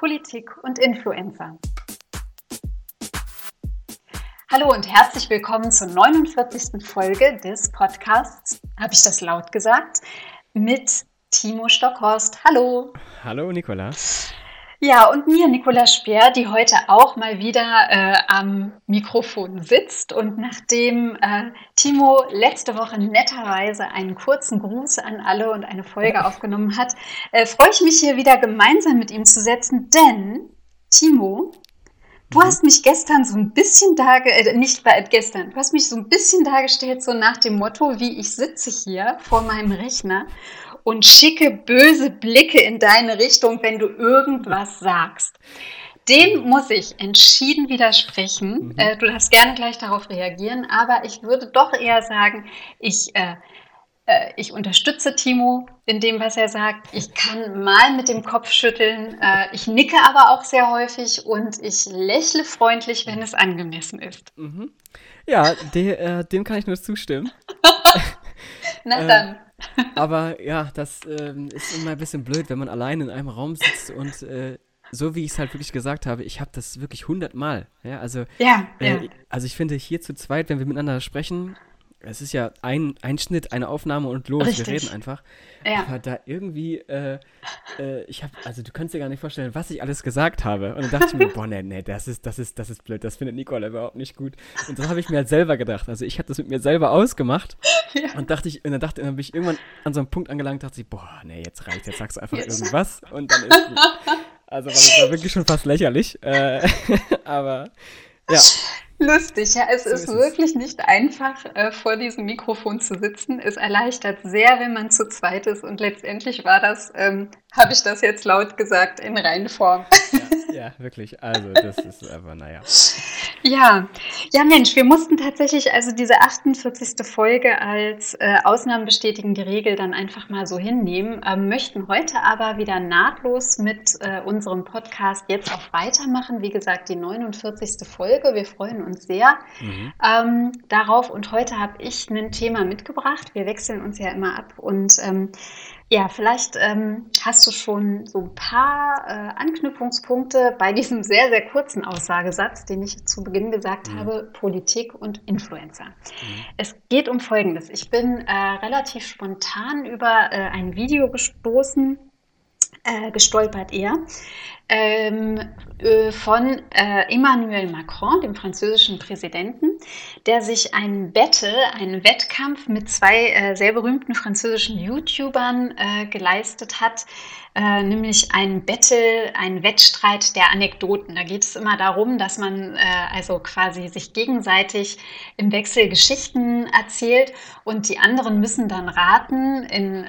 Politik und Influencer. Hallo und herzlich willkommen zur 49. Folge des Podcasts. Habe ich das laut gesagt? Mit Timo Stockhorst. Hallo. Hallo, Nicola. Ja, und mir, Nicola Speer, die heute auch mal wieder äh, am Mikrofon sitzt. Und nachdem äh, Timo letzte Woche netterweise einen kurzen Gruß an alle und eine Folge aufgenommen hat, äh, freue ich mich hier wieder gemeinsam mit ihm zu setzen, denn Timo, du mhm. hast mich gestern so ein bisschen dargestellt, äh, nicht bei, gestern, du hast mich so ein bisschen dargestellt, so nach dem Motto, wie ich sitze hier vor meinem Rechner und schicke böse Blicke in deine Richtung, wenn du irgendwas sagst. Dem muss ich entschieden widersprechen. Mhm. Äh, du darfst gerne gleich darauf reagieren, aber ich würde doch eher sagen, ich, äh, äh, ich unterstütze Timo in dem, was er sagt. Ich kann mal mit dem Kopf schütteln. Äh, ich nicke aber auch sehr häufig und ich lächle freundlich, wenn es angemessen ist. Mhm. Ja, de, äh, dem kann ich nur zustimmen. Na dann. Aber ja, das ähm, ist immer ein bisschen blöd, wenn man allein in einem Raum sitzt und äh, so wie ich es halt wirklich gesagt habe, ich habe das wirklich hundertmal. Ja, also, ja, äh, ja. also ich finde hier zu zweit, wenn wir miteinander sprechen, es ist ja ein, ein Schnitt, eine Aufnahme und los, Richtig. wir reden einfach. Ja. Aber da irgendwie, äh, äh, ich habe, also du kannst dir gar nicht vorstellen, was ich alles gesagt habe. Und dann dachte ich mir, boah, nee, nee, das ist, das ist, das ist blöd, das findet Nicole überhaupt nicht gut. Und das habe ich mir halt selber gedacht. Also ich habe das mit mir selber ausgemacht ja. und dachte ich, und dann dachte, dann bin ich irgendwann an so einem Punkt angelangt, dachte ich, boah, nee, jetzt reicht, jetzt sagst du einfach jetzt. irgendwas und dann ist gut. Also das war wirklich schon fast lächerlich. Äh, aber ja. Lustig, ja. Es so ist, ist, wirklich es. nicht einfach, äh, vor diesem Mikrofon zu sitzen. Es erleichtert sehr, wenn man zu zweit ist. Und letztendlich war das, ähm, habe ich das jetzt laut gesagt, in Reihenform. Ja, wirklich. Also, das ist aber, naja. Ja, ja, Mensch, wir mussten tatsächlich also diese 48. Folge als äh, Ausnahmen bestätigen die Regel dann einfach mal so hinnehmen, ähm, möchten heute aber wieder nahtlos mit äh, unserem Podcast jetzt auch weitermachen. Wie gesagt, die 49. Folge. Wir freuen uns sehr mhm. ähm, darauf. Und heute habe ich ein Thema mitgebracht. Wir wechseln uns ja immer ab und ähm, ja, vielleicht ähm, hast du schon so ein paar äh, Anknüpfungspunkte bei diesem sehr, sehr kurzen Aussagesatz, den ich zu Beginn gesagt mhm. habe, Politik und Influencer. Mhm. Es geht um Folgendes. Ich bin äh, relativ spontan über äh, ein Video gestoßen, äh, gestolpert eher, ähm, äh, von äh, Emmanuel Macron, dem französischen Präsidenten, der sich einen Battle, einen Wettkampf mit zwei äh, sehr berühmten französischen YouTubern äh, geleistet hat, äh, nämlich ein Battle, ein Wettstreit der Anekdoten. Da geht es immer darum, dass man äh, also quasi sich gegenseitig im Wechsel Geschichten erzählt und die anderen müssen dann raten in,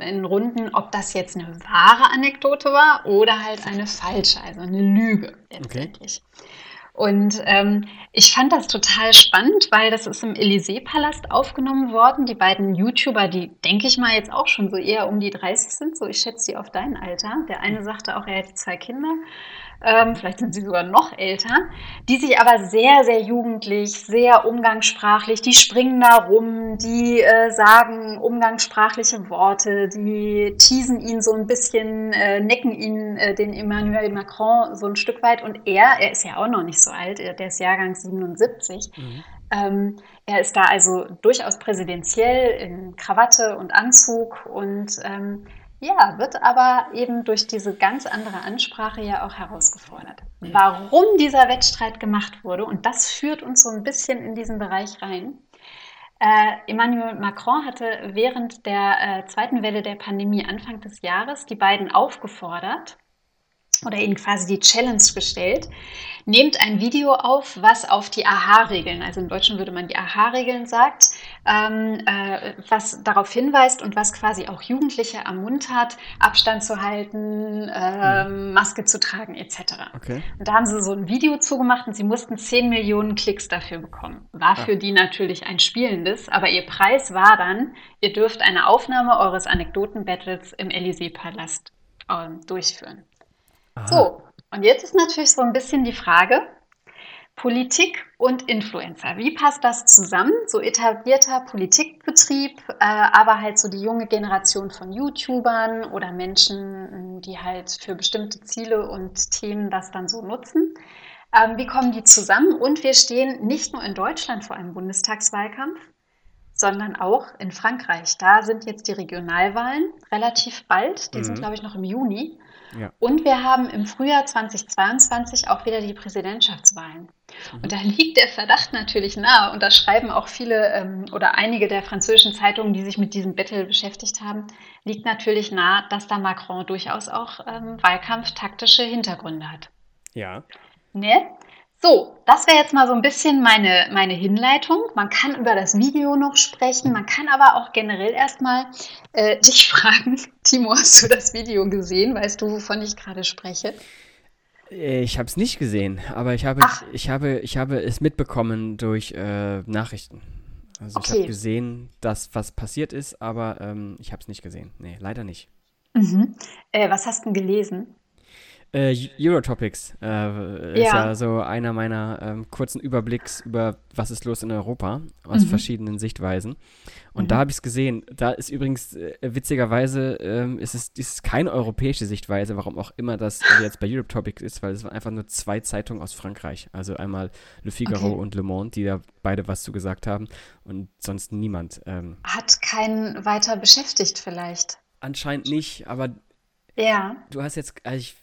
in Runden, ob das jetzt eine wahre Anekdote war oder halt eine falsche, also eine Lüge letztendlich. Okay. Und ähm, ich fand das total spannend, weil das ist im Élysée-Palast aufgenommen worden. Die beiden YouTuber, die denke ich mal jetzt auch schon so eher um die 30 sind, so ich schätze die auf dein Alter. Der eine sagte auch, er hätte zwei Kinder ähm, vielleicht sind sie sogar noch älter, die sich aber sehr, sehr jugendlich, sehr umgangssprachlich, die springen da rum, die äh, sagen umgangssprachliche Worte, die teasen ihn so ein bisschen, äh, necken ihn, äh, den Emmanuel Macron so ein Stück weit und er, er ist ja auch noch nicht so alt, der ist Jahrgang 77, mhm. Ähm, er ist da also durchaus präsidentiell in Krawatte und Anzug und ähm, ja, wird aber eben durch diese ganz andere Ansprache ja auch herausgefordert. Warum dieser Wettstreit gemacht wurde, und das führt uns so ein bisschen in diesen Bereich rein. Äh, Emmanuel Macron hatte während der äh, zweiten Welle der Pandemie Anfang des Jahres die beiden aufgefordert, oder ihnen quasi die Challenge gestellt, nehmt ein Video auf, was auf die AHA-Regeln, also im Deutschen würde man die AHA-Regeln sagt, ähm, äh, was darauf hinweist und was quasi auch Jugendliche ermuntert, Abstand zu halten, äh, Maske zu tragen etc. Okay. Und da haben sie so ein Video zugemacht und sie mussten 10 Millionen Klicks dafür bekommen. War für die natürlich ein spielendes, aber ihr Preis war dann, ihr dürft eine Aufnahme eures Anekdoten-Battles im Élysée-Palast äh, durchführen. Aha. So, und jetzt ist natürlich so ein bisschen die Frage, Politik und Influencer. Wie passt das zusammen? So etablierter Politikbetrieb, äh, aber halt so die junge Generation von YouTubern oder Menschen, die halt für bestimmte Ziele und Themen das dann so nutzen. Ähm, wie kommen die zusammen? Und wir stehen nicht nur in Deutschland vor einem Bundestagswahlkampf, sondern auch in Frankreich. Da sind jetzt die Regionalwahlen relativ bald. Die mhm. sind, glaube ich, noch im Juni. Ja. Und wir haben im Frühjahr 2022 auch wieder die Präsidentschaftswahlen. Mhm. Und da liegt der Verdacht natürlich nahe, und da schreiben auch viele ähm, oder einige der französischen Zeitungen, die sich mit diesem Battle beschäftigt haben, liegt natürlich nahe, dass da Macron durchaus auch ähm, wahlkampftaktische Hintergründe hat. Ja. Ne? So, das wäre jetzt mal so ein bisschen meine, meine Hinleitung. Man kann über das Video noch sprechen, man kann aber auch generell erstmal äh, dich fragen, Timo, hast du das Video gesehen? Weißt du, wovon ich gerade spreche? Äh, ich habe es nicht gesehen, aber ich habe, ich, habe, ich habe es mitbekommen durch äh, Nachrichten. Also okay. ich habe gesehen, dass was passiert ist, aber ähm, ich habe es nicht gesehen. Nee, leider nicht. Mhm. Äh, was hast du gelesen? Äh, Eurotopics äh, ist ja. ja. so einer meiner ähm, kurzen Überblicks über was ist los in Europa aus mhm. verschiedenen Sichtweisen. Und mhm. da habe ich es gesehen. Da ist übrigens äh, witzigerweise ähm, ist es ist keine europäische Sichtweise, warum auch immer das jetzt bei Eurotopics ist, weil es waren einfach nur zwei Zeitungen aus Frankreich. Also einmal Le Figaro okay. und Le Monde, die da beide was zu gesagt haben und sonst niemand. Ähm, Hat keinen weiter beschäftigt vielleicht. Anscheinend nicht, aber ja. Du hast jetzt, also ich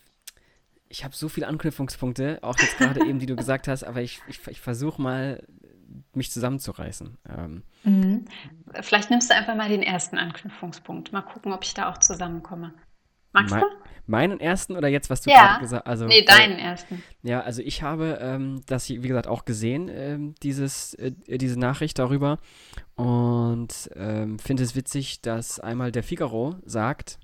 ich habe so viele Anknüpfungspunkte, auch jetzt gerade eben, die du gesagt hast, aber ich, ich, ich versuche mal, mich zusammenzureißen. Ähm, mhm. Vielleicht nimmst du einfach mal den ersten Anknüpfungspunkt. Mal gucken, ob ich da auch zusammenkomme. Magst du? Meinen ersten oder jetzt, was du ja. gerade gesagt hast? Also, nee, deinen äh, ersten. Ja, also ich habe ähm, das, wie gesagt, auch gesehen, ähm, dieses, äh, diese Nachricht darüber und ähm, finde es witzig, dass einmal der Figaro sagt,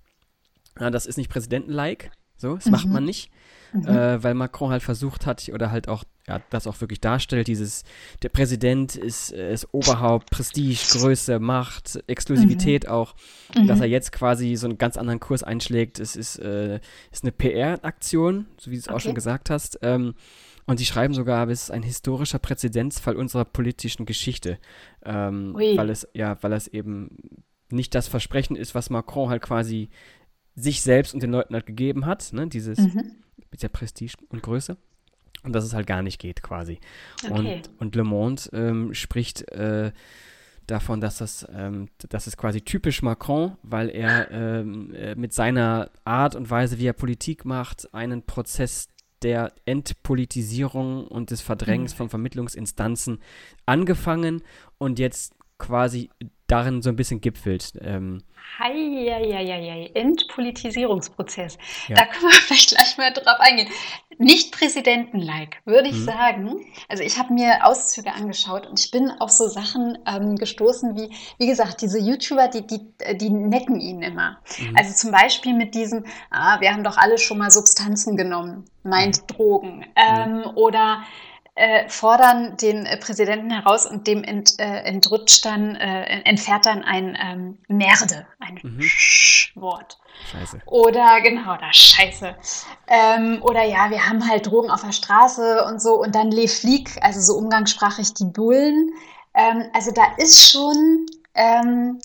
ja, das ist nicht Präsidenten-like, so, das mhm. macht man nicht mhm. äh, weil Macron halt versucht hat oder halt auch ja, das auch wirklich darstellt, dieses, der Präsident ist, äh, ist Oberhaupt, Prestige, Größe, Macht, Exklusivität mhm. auch, mhm. dass er jetzt quasi so einen ganz anderen Kurs einschlägt, es ist, äh, ist eine PR-Aktion, so wie du es okay. auch schon gesagt hast, ähm, und sie schreiben sogar, es ist ein historischer Präzedenzfall unserer politischen Geschichte, ähm, weil es, ja, weil es eben nicht das Versprechen ist, was Macron halt quasi sich selbst und den Leuten halt gegeben hat, ne, dieses mhm mit der Prestige und Größe. Und dass es halt gar nicht geht, quasi. Okay. Und, und Le Monde ähm, spricht äh, davon, dass das, ähm, das ist quasi typisch Macron, weil er ähm, äh, mit seiner Art und Weise, wie er Politik macht, einen Prozess der Entpolitisierung und des Verdrängens mhm. von Vermittlungsinstanzen angefangen und jetzt quasi darin so ein bisschen gipfelt. Ähm, Heieieiei, Entpolitisierungsprozess. Ja. Da können wir vielleicht gleich mal drauf eingehen. Nicht Präsidenten-like, würde ich mhm. sagen. Also ich habe mir Auszüge angeschaut und ich bin auf so Sachen ähm, gestoßen wie, wie gesagt, diese YouTuber, die, die, die necken ihn immer. Mhm. Also zum Beispiel mit diesem, ah, wir haben doch alle schon mal Substanzen genommen, meint mhm. Drogen. Ähm, oder äh, fordern den äh, Präsidenten heraus und dem ent, äh, entrutscht dann, äh, entfährt dann ein ähm, Merde, ein mhm. Wort. Scheiße. Oder genau, da Scheiße. Ähm, oder ja, wir haben halt Drogen auf der Straße und so und dann Le Flieg, also so umgangssprachlich die Bullen. Ähm, also da ist schon, ähm,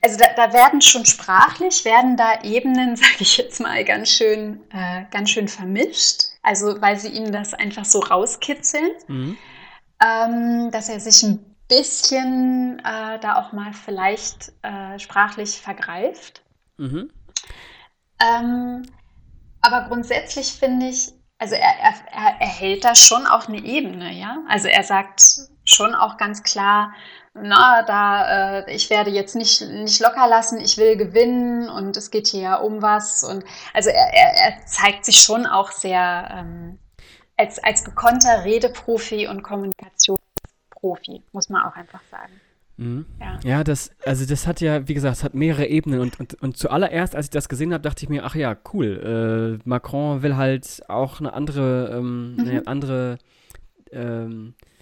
also da, da, werden schon sprachlich, werden da Ebenen, sage ich jetzt mal, ganz schön, äh, ganz schön vermischt. Also weil sie ihm das einfach so rauskitzeln, mhm. ähm, dass er sich ein bisschen äh, da auch mal vielleicht äh, sprachlich vergreift. Mhm. Ähm, aber grundsätzlich finde ich, also er, er, er hält da schon auch eine Ebene, ja. Also er sagt schon auch ganz klar, na, da, äh, ich werde jetzt nicht, nicht locker lassen, ich will gewinnen und es geht hier um was. Und also er, er, er zeigt sich schon auch sehr ähm, als, als gekonnter Redeprofi und Kommunikationsprofi, muss man auch einfach sagen. Mhm. Ja. ja, das, also das hat ja, wie gesagt, es hat mehrere Ebenen und, und, und zuallererst, als ich das gesehen habe, dachte ich mir, ach ja, cool, äh, Macron will halt auch eine andere, ähm, mhm. eine andere ähm, äh,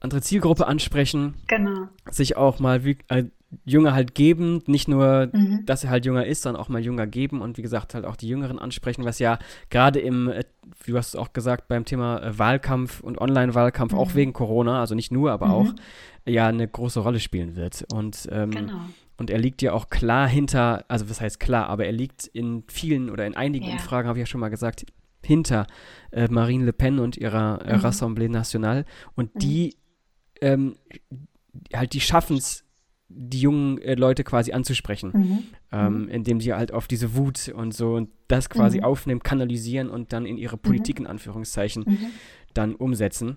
andere Zielgruppe ansprechen. Genau. Sich auch mal wie, äh, Jünger halt geben, nicht nur, mhm. dass er halt jünger ist, sondern auch mal jünger geben und wie gesagt halt auch die Jüngeren ansprechen, was ja gerade im, äh, wie du hast es auch gesagt, beim Thema äh, Wahlkampf und Online-Wahlkampf, mhm. auch wegen Corona, also nicht nur, aber mhm. auch, ja eine große Rolle spielen wird. Und, ähm, genau. und er liegt ja auch klar hinter, also was heißt klar, aber er liegt in vielen oder in einigen ja. Umfragen, habe ich ja schon mal gesagt, hinter äh, Marine Le Pen und ihrer äh, mhm. Rassemblée Nationale. Und mhm. die ähm, halt, die schaffen es, die jungen äh, Leute quasi anzusprechen, mhm. ähm, mhm. indem sie halt auf diese Wut und so und das quasi mhm. aufnehmen, kanalisieren und dann in ihre mhm. Politik in Anführungszeichen dann umsetzen.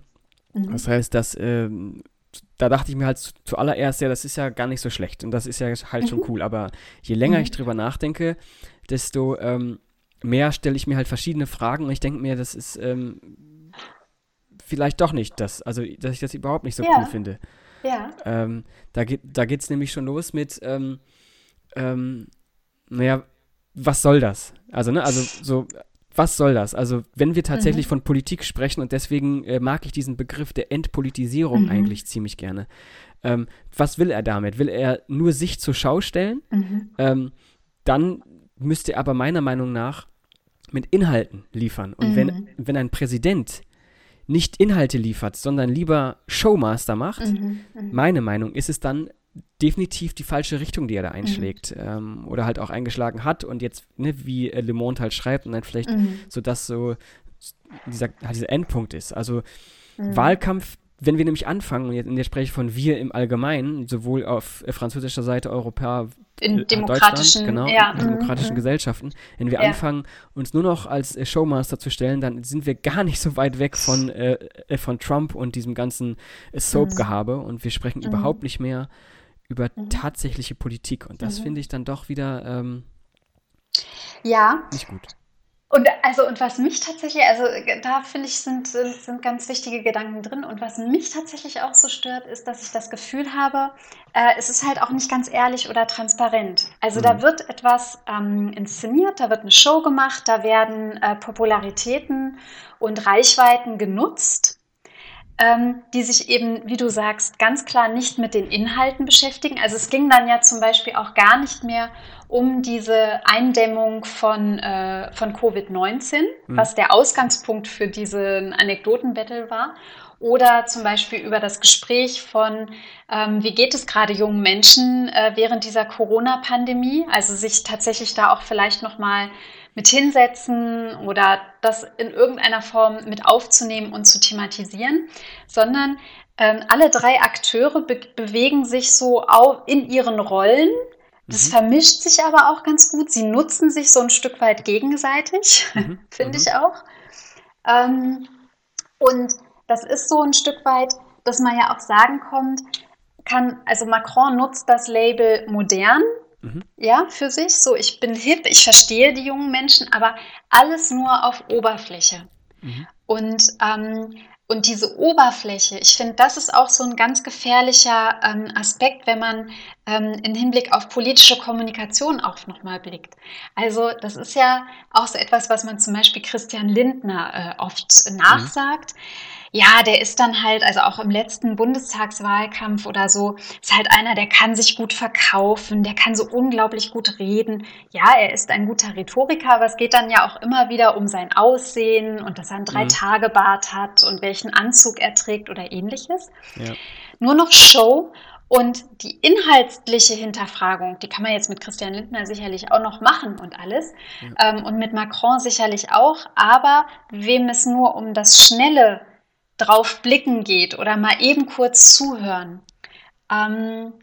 Das heißt, dass ähm, da dachte ich mir halt zuallererst, ja, das ist ja gar nicht so schlecht und das ist ja halt schon cool. Aber je länger ich drüber nachdenke, desto ähm, mehr stelle ich mir halt verschiedene Fragen und ich denke mir, das ist ähm, vielleicht doch nicht das, also dass ich das überhaupt nicht so ja. cool finde. Ja. Ähm, da geht da geht's nämlich schon los mit, ähm, ähm, naja, was soll das? Also, ne, also so, was soll das? Also, wenn wir tatsächlich mhm. von Politik sprechen, und deswegen äh, mag ich diesen Begriff der Entpolitisierung mhm. eigentlich ziemlich gerne. Ähm, was will er damit? Will er nur sich zur Schau stellen? Mhm. Ähm, dann müsste er aber meiner Meinung nach mit Inhalten liefern. Und wenn, mhm. wenn ein Präsident nicht Inhalte liefert, sondern lieber Showmaster macht, mhm, mhm. meine Meinung ist es dann definitiv die falsche Richtung, die er da mhm. einschlägt. Mhm. Ähm, oder halt auch eingeschlagen hat und jetzt, ne, wie äh, Le Monde halt schreibt und dann vielleicht mhm. so dass so dieser, halt dieser Endpunkt ist. Also. Wahlkampf wenn wir nämlich anfangen, und jetzt spreche ich von wir im Allgemeinen, sowohl auf äh, französischer Seite, Europa, in äh, demokratischen, genau, ja. in demokratischen mhm. Gesellschaften, wenn wir ja. anfangen, uns nur noch als äh, Showmaster zu stellen, dann sind wir gar nicht so weit weg von, äh, von Trump und diesem ganzen Soap-Gehabe mhm. und wir sprechen mhm. überhaupt nicht mehr über mhm. tatsächliche Politik und das mhm. finde ich dann doch wieder ähm, ja. nicht gut. Und also und was mich tatsächlich, also da finde ich, sind, sind, sind ganz wichtige Gedanken drin. Und was mich tatsächlich auch so stört, ist, dass ich das Gefühl habe, äh, es ist halt auch nicht ganz ehrlich oder transparent. Also mhm. da wird etwas ähm, inszeniert, da wird eine Show gemacht, da werden äh, Popularitäten und Reichweiten genutzt ähm, die sich eben, wie du sagst, ganz klar nicht mit den Inhalten beschäftigen. Also es ging dann ja zum Beispiel auch gar nicht mehr um diese Eindämmung von, äh, von Covid-19, mhm. was der Ausgangspunkt für diesen Anekdotenbattle war. Oder zum Beispiel über das Gespräch von, ähm, wie geht es gerade jungen Menschen äh, während dieser Corona-Pandemie? Also sich tatsächlich da auch vielleicht nochmal mit hinsetzen oder das in irgendeiner Form mit aufzunehmen und zu thematisieren, sondern ähm, alle drei Akteure be bewegen sich so in ihren Rollen. Das mhm. vermischt sich aber auch ganz gut. Sie nutzen sich so ein Stück weit gegenseitig, mhm. finde mhm. ich auch. Ähm, und das ist so ein Stück weit, dass man ja auch sagen kommt, kann, also Macron nutzt das Label modern, mhm. ja, für sich. So, ich bin hip, ich verstehe die jungen Menschen, aber alles nur auf Oberfläche. Mhm. Und, ähm, und diese Oberfläche, ich finde, das ist auch so ein ganz gefährlicher ähm, Aspekt, wenn man ähm, im Hinblick auf politische Kommunikation auch nochmal blickt. Also das ist ja auch so etwas, was man zum Beispiel Christian Lindner äh, oft nachsagt. Mhm ja, der ist dann halt, also auch im letzten Bundestagswahlkampf oder so, ist halt einer, der kann sich gut verkaufen, der kann so unglaublich gut reden. Ja, er ist ein guter Rhetoriker, aber es geht dann ja auch immer wieder um sein Aussehen und dass er einen Drei-Tage-Bart hat und welchen Anzug er trägt oder ähnliches. Ja. Nur noch Show und die inhaltliche Hinterfragung, die kann man jetzt mit Christian Lindner sicherlich auch noch machen und alles. Ja. Ähm, und mit Macron sicherlich auch. Aber wem es nur um das schnelle drauf blicken geht oder mal eben kurz zuhören. Ähm,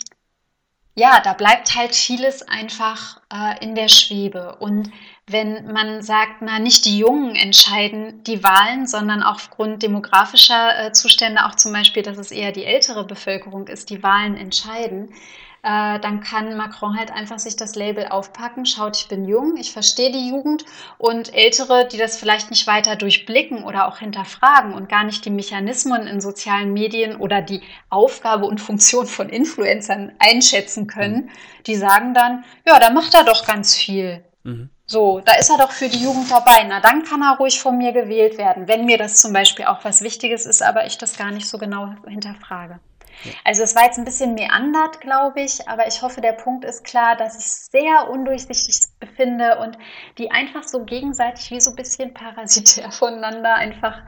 ja, da bleibt halt vieles einfach äh, in der Schwebe. Und wenn man sagt, na, nicht die Jungen entscheiden die Wahlen, sondern aufgrund demografischer äh, Zustände auch zum Beispiel, dass es eher die ältere Bevölkerung ist, die Wahlen entscheiden, äh, dann kann Macron halt einfach sich das Label aufpacken, schaut, ich bin jung, ich verstehe die Jugend und Ältere, die das vielleicht nicht weiter durchblicken oder auch hinterfragen und gar nicht die Mechanismen in sozialen Medien oder die Aufgabe und Funktion von Influencern einschätzen können, mhm. die sagen dann, ja, da macht er doch ganz viel. Mhm. So, da ist er doch für die Jugend dabei. Na, dann kann er ruhig von mir gewählt werden, wenn mir das zum Beispiel auch was Wichtiges ist, aber ich das gar nicht so genau hinterfrage. Also es war jetzt ein bisschen meandert, glaube ich, aber ich hoffe, der Punkt ist klar, dass ich es sehr undurchsichtig befinde und die einfach so gegenseitig wie so ein bisschen parasitär voneinander einfach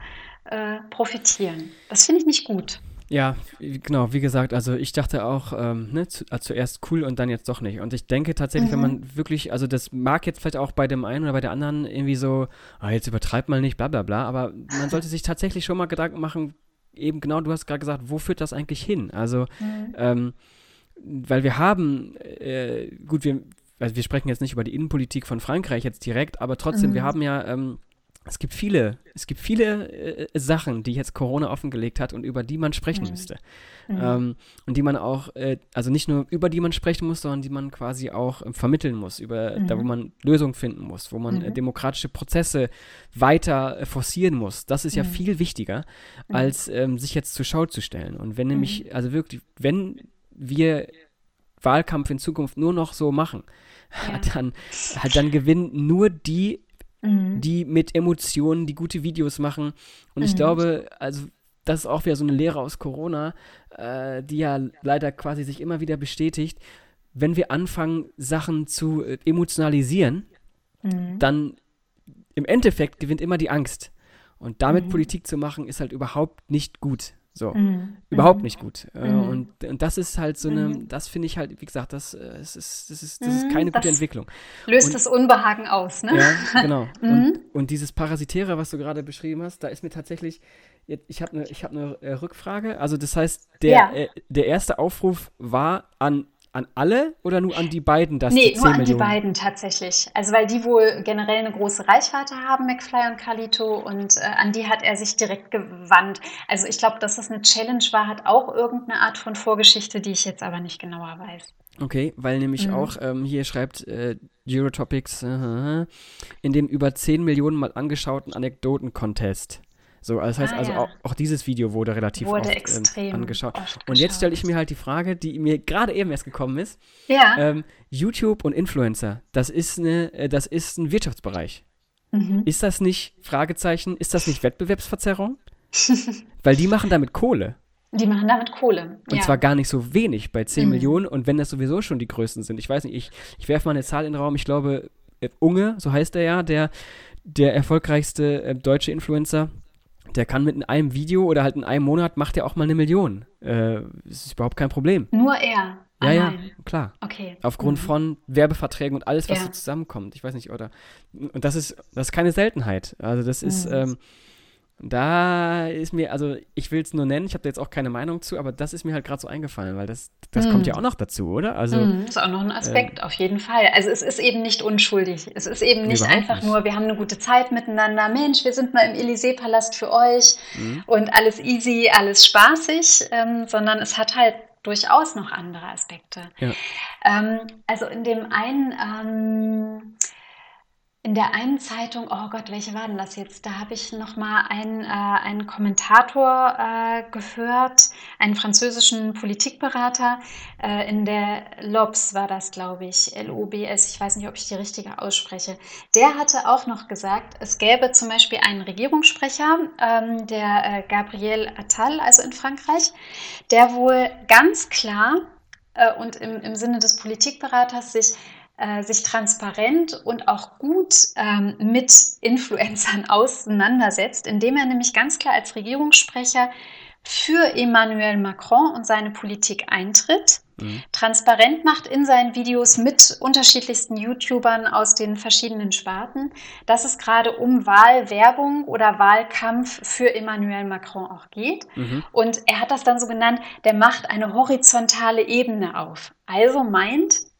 äh, profitieren. Das finde ich nicht gut. Ja, genau, wie gesagt, also ich dachte auch, ähm, ne, zu, also zuerst cool und dann jetzt doch nicht. Und ich denke tatsächlich, mhm. wenn man wirklich, also das mag jetzt vielleicht auch bei dem einen oder bei der anderen irgendwie so, ah, jetzt übertreibt mal nicht, bla bla bla, aber man sollte sich tatsächlich schon mal Gedanken machen, eben genau, du hast gerade gesagt, wo führt das eigentlich hin? Also, mhm. ähm, weil wir haben, äh, gut, wir, also wir sprechen jetzt nicht über die Innenpolitik von Frankreich jetzt direkt, aber trotzdem, mhm. wir haben ja ähm, es gibt viele, es gibt viele äh, Sachen, die jetzt Corona offengelegt hat und über die man sprechen mhm. müsste. Mhm. Ähm, und die man auch, äh, also nicht nur über die man sprechen muss, sondern die man quasi auch äh, vermitteln muss, über mhm. da, wo mhm. man Lösungen finden muss, wo man äh, mhm. demokratische Prozesse weiter äh, forcieren muss. Das ist ja mhm. viel wichtiger, als ähm, sich jetzt zur Schau zu stellen. Und wenn nämlich, also wirklich, wenn wir Wahlkampf in Zukunft nur noch so machen, ja. dann, dann gewinnen nur die mhm. die mit Emotionen, die gute Videos machen. Und mhm. ich glaube, also das ist auch wieder so eine Lehre aus Corona, äh, die ja leider quasi sich immer wieder bestätigt. Wenn wir anfangen, Sachen zu äh, emotionalisieren, mhm. dann im Endeffekt gewinnt immer die Angst. Und damit mhm. Politik zu machen, ist halt überhaupt nicht gut. So, mhm. überhaupt mhm. nicht gut. Äh, mhm. Und, und das ist halt so eine, mhm. das finde ich halt, wie gesagt, das, äh, das, ist, das, ist, das ist mhm. keine das gute Entwicklung. Löst und, das Unbehagen aus, ne? Ja, genau. und, mhm. und dieses Parasitäre, was du gerade beschrieben hast, da ist mir tatsächlich, ich habe eine hab ne, äh, Rückfrage. Also das heißt, der, ja. äh, der erste Aufruf war an an alle oder nur an die beiden? Dass nee, die nur an Millionen? die beiden tatsächlich. Also weil die wohl generell eine große Reichweite haben, McFly und Carlito, und äh, an die hat er sich direkt gewandt. Also ich glaube, dass das eine Challenge war, hat auch irgendeine Art von Vorgeschichte, die ich jetzt aber nicht genauer weiß. Okay, weil nämlich mhm. auch ähm, hier schreibt äh, Eurotopics, uh, in dem über 10 Millionen mal angeschauten Anekdoten-Contest. So, das heißt ah, also ja. auch, auch, dieses Video wurde relativ wurde oft ähm, angeschaut. Und jetzt stelle ich mir halt die Frage, die mir gerade eben erst gekommen ist. Ja. Ähm, YouTube und Influencer, das ist eine, äh, das ist ein Wirtschaftsbereich. Mhm. Ist das nicht, Fragezeichen, ist das nicht Wettbewerbsverzerrung? Weil die machen damit Kohle. Die machen damit Kohle. Und ja. zwar gar nicht so wenig bei 10 mhm. Millionen. Und wenn das sowieso schon die größten sind, ich weiß nicht, ich, ich werfe mal eine Zahl in den Raum, ich glaube, äh, Unge, so heißt er ja, der, der erfolgreichste äh, deutsche Influencer, der kann mit einem Video oder halt in einem Monat macht er auch mal eine Million. Äh, das ist überhaupt kein Problem. Nur er. Ja, ja, klar. Okay. Aufgrund mhm. von Werbeverträgen und alles, was ja. so zusammenkommt. Ich weiß nicht, oder. Und das ist, das ist keine Seltenheit. Also, das ist, mhm. ähm, da ist mir, also ich will es nur nennen, ich habe da jetzt auch keine Meinung zu, aber das ist mir halt gerade so eingefallen, weil das, das mm. kommt ja auch noch dazu, oder? Also, mm, das ist auch noch ein Aspekt, äh, auf jeden Fall. Also es ist eben nicht unschuldig. Es ist eben nicht einfach nicht. nur, wir haben eine gute Zeit miteinander, Mensch, wir sind mal im Élysée-Palast für euch mm. und alles easy, alles spaßig, ähm, sondern es hat halt durchaus noch andere Aspekte. Ja. Ähm, also in dem einen ähm, in der einen Zeitung, oh Gott, welche war denn das jetzt? Da habe ich noch mal einen, äh, einen Kommentator äh, gehört, einen französischen Politikberater. Äh, in der LOBS war das, glaube ich, L-O-B-S. Ich weiß nicht, ob ich die richtige ausspreche. Der hatte auch noch gesagt, es gäbe zum Beispiel einen Regierungssprecher, ähm, der äh, Gabriel Attal, also in Frankreich, der wohl ganz klar äh, und im, im Sinne des Politikberaters sich äh, sich transparent und auch gut ähm, mit Influencern auseinandersetzt, indem er nämlich ganz klar als Regierungssprecher für Emmanuel Macron und seine Politik eintritt, mhm. transparent macht in seinen Videos mit unterschiedlichsten YouTubern aus den verschiedenen Sparten, dass es gerade um Wahlwerbung oder Wahlkampf für Emmanuel Macron auch geht. Mhm. Und er hat das dann so genannt, der macht eine horizontale Ebene auf. Also meint,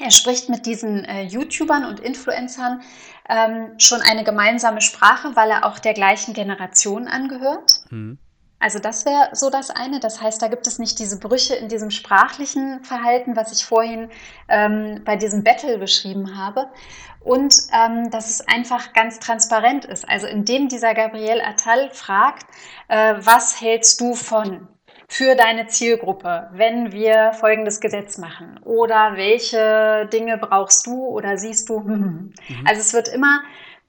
er spricht mit diesen äh, YouTubern und Influencern ähm, schon eine gemeinsame Sprache, weil er auch der gleichen Generation angehört. Mhm. Also das wäre so das eine. Das heißt, da gibt es nicht diese Brüche in diesem sprachlichen Verhalten, was ich vorhin ähm, bei diesem Battle beschrieben habe. Und ähm, dass es einfach ganz transparent ist. Also indem dieser Gabriel Attal fragt, äh, was hältst du von? Für deine Zielgruppe, wenn wir folgendes Gesetz machen? Oder welche Dinge brauchst du oder siehst du? Mhm. Also es wird immer,